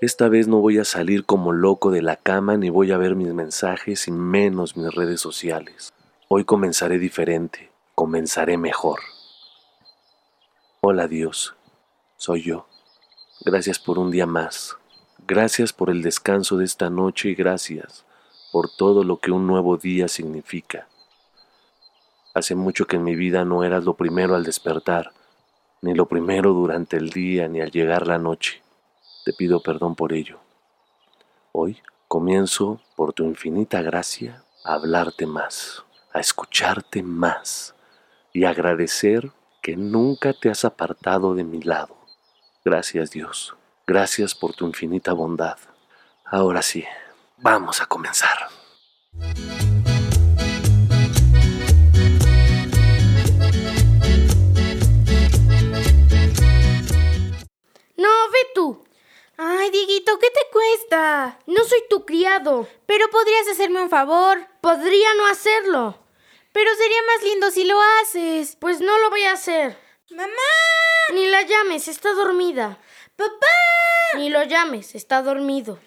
Esta vez no voy a salir como loco de la cama ni voy a ver mis mensajes y menos mis redes sociales. Hoy comenzaré diferente, comenzaré mejor. Hola Dios, soy yo. Gracias por un día más. Gracias por el descanso de esta noche y gracias por todo lo que un nuevo día significa. Hace mucho que en mi vida no eras lo primero al despertar, ni lo primero durante el día, ni al llegar la noche. Te pido perdón por ello. Hoy comienzo, por tu infinita gracia, a hablarte más, a escucharte más y agradecer que nunca te has apartado de mi lado. Gracias Dios, gracias por tu infinita bondad. Ahora sí, vamos a comenzar. Soy tu criado. Pero podrías hacerme un favor. Podría no hacerlo. Pero sería más lindo si lo haces. Pues no lo voy a hacer. ¡Mamá! Ni la llames, está dormida. ¡Papá! Ni lo llames, está dormido.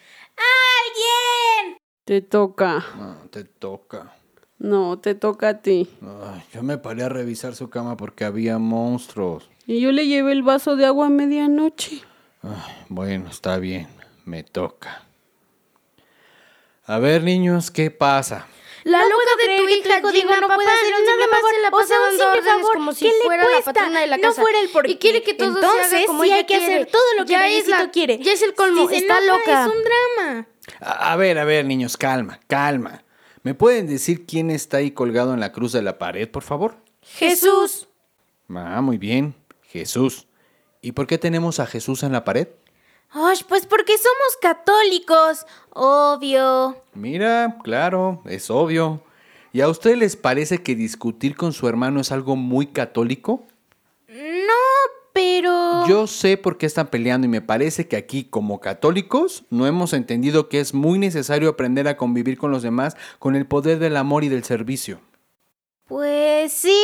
¡Alguien! Te toca. No, te toca. No, te toca a ti. Ay, yo me paré a revisar su cama porque había monstruos. Y yo le llevé el vaso de agua a medianoche. Ay, bueno, está bien. Me toca. A ver, niños, ¿qué pasa? La No loca puedo de creer tu que hija tu hijo diga diga no puede hacer nada más favor, se la o pasa sea, un dando órdenes favor como si ¿qué le fuera la patrona de la No casa. fuera el por Y quiere que todo se haga Entonces, como sí ella hay que hacer quiere. todo lo que Ya es la- quiere. ya es el colmo, Si está loca. Es un drama. A, a ver, a ver, niños, calma, calma. ¿Me pueden decir quién está ahí colgado en la cruz de la pared, por favor? Jesús. Ah, muy bien. Jesús. ¿Y por qué tenemos a Jesús en la pared? Ay, pues porque somos católicos. Obvio. Mira, claro, es obvio. ¿Y a ustedes les parece que discutir con su hermano es algo muy católico? No, pero... Yo sé por qué están peleando y me parece que aquí, como católicos, no hemos entendido que es muy necesario aprender a convivir con los demás con el poder del amor y del servicio. Pues sí.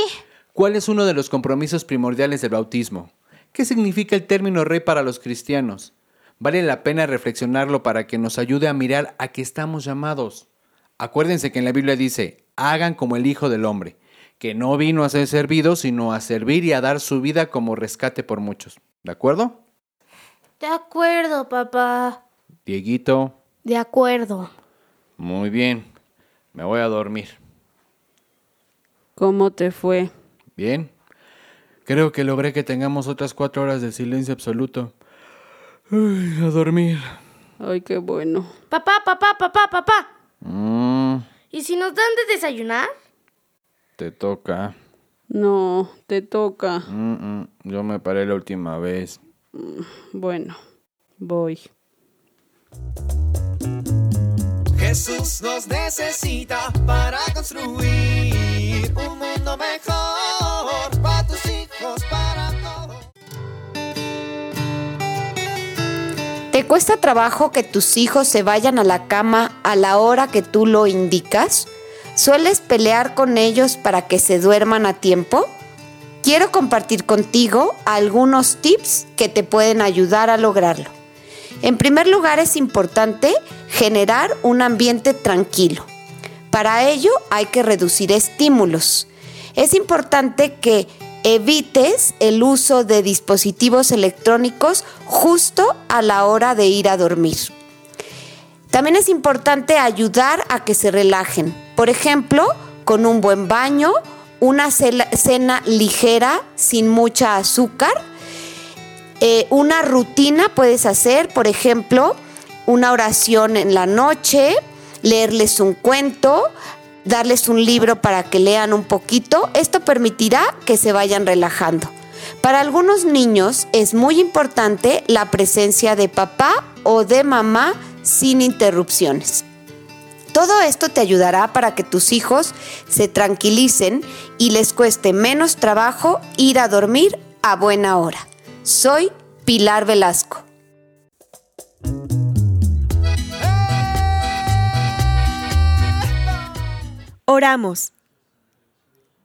¿Cuál es uno de los compromisos primordiales del bautismo? ¿Qué significa el término rey para los cristianos? Vale la pena reflexionarlo para que nos ayude a mirar a qué estamos llamados. Acuérdense que en la Biblia dice, hagan como el Hijo del Hombre, que no vino a ser servido, sino a servir y a dar su vida como rescate por muchos. ¿De acuerdo? De acuerdo, papá. Dieguito, De acuerdo. muy bien. Me voy a dormir. ¿Cómo te fue? Bien. Creo que logré que tengamos otras cuatro horas de silencio absoluto. Ay, a dormir. Ay, qué bueno. Papá, papá, papá, papá. Mm, ¿Y si nos dan de desayunar? te toca. No, te toca. Mm, mm, yo me paré la última vez. Bueno, voy. Jesús nos necesita para construir un mundo mejor para tus hijos, para cuesta trabajo que tus hijos se vayan a la cama a la hora que tú lo indicas? ¿Sueles pelear con ellos para que se duerman a tiempo? Quiero compartir contigo algunos tips que te pueden ayudar a lograrlo. En primer lugar es importante generar un ambiente tranquilo. Para ello hay que reducir estímulos. Es importante que evites el uso de dispositivos electrónicos justo a la hora de ir a dormir. También es importante ayudar a que se relajen. Por ejemplo, con un buen baño, una cena ligera sin mucha azúcar. Eh, una rutina puedes hacer, por ejemplo, una oración en la noche, leerles un cuento, darles un libro para que lean un poquito. Esto permitirá que se vayan relajando. Para algunos niños es muy importante la presencia de papá o de mamá sin interrupciones. Todo esto te ayudará para que tus hijos se tranquilicen y les cueste menos trabajo ir a dormir a buena hora. Soy Pilar Velasco. Oramos.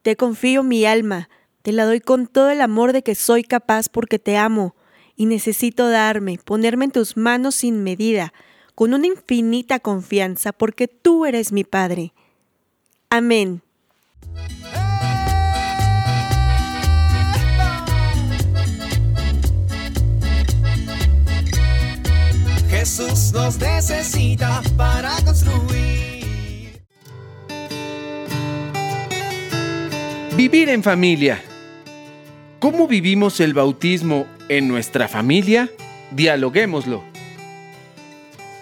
Te confío mi alma, te la doy con todo el amor de que soy capaz porque te amo y necesito darme, ponerme en tus manos sin medida, con una infinita confianza porque tú eres mi Padre. Amén. Jesús nos necesita para construir. Vivir en familia. ¿Cómo vivimos el bautismo en nuestra familia? Dialoguémoslo.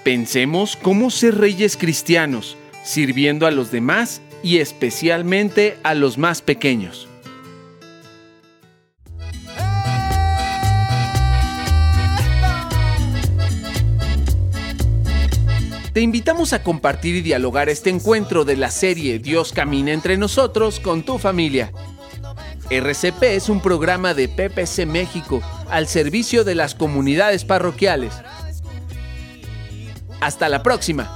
Pensemos cómo ser reyes cristianos, sirviendo a los demás y especialmente a los más pequeños. Te invitamos a compartir y dialogar este encuentro de la serie Dios camina entre nosotros con tu familia. RCP es un programa de PPC México al servicio de las comunidades parroquiales. Hasta la próxima.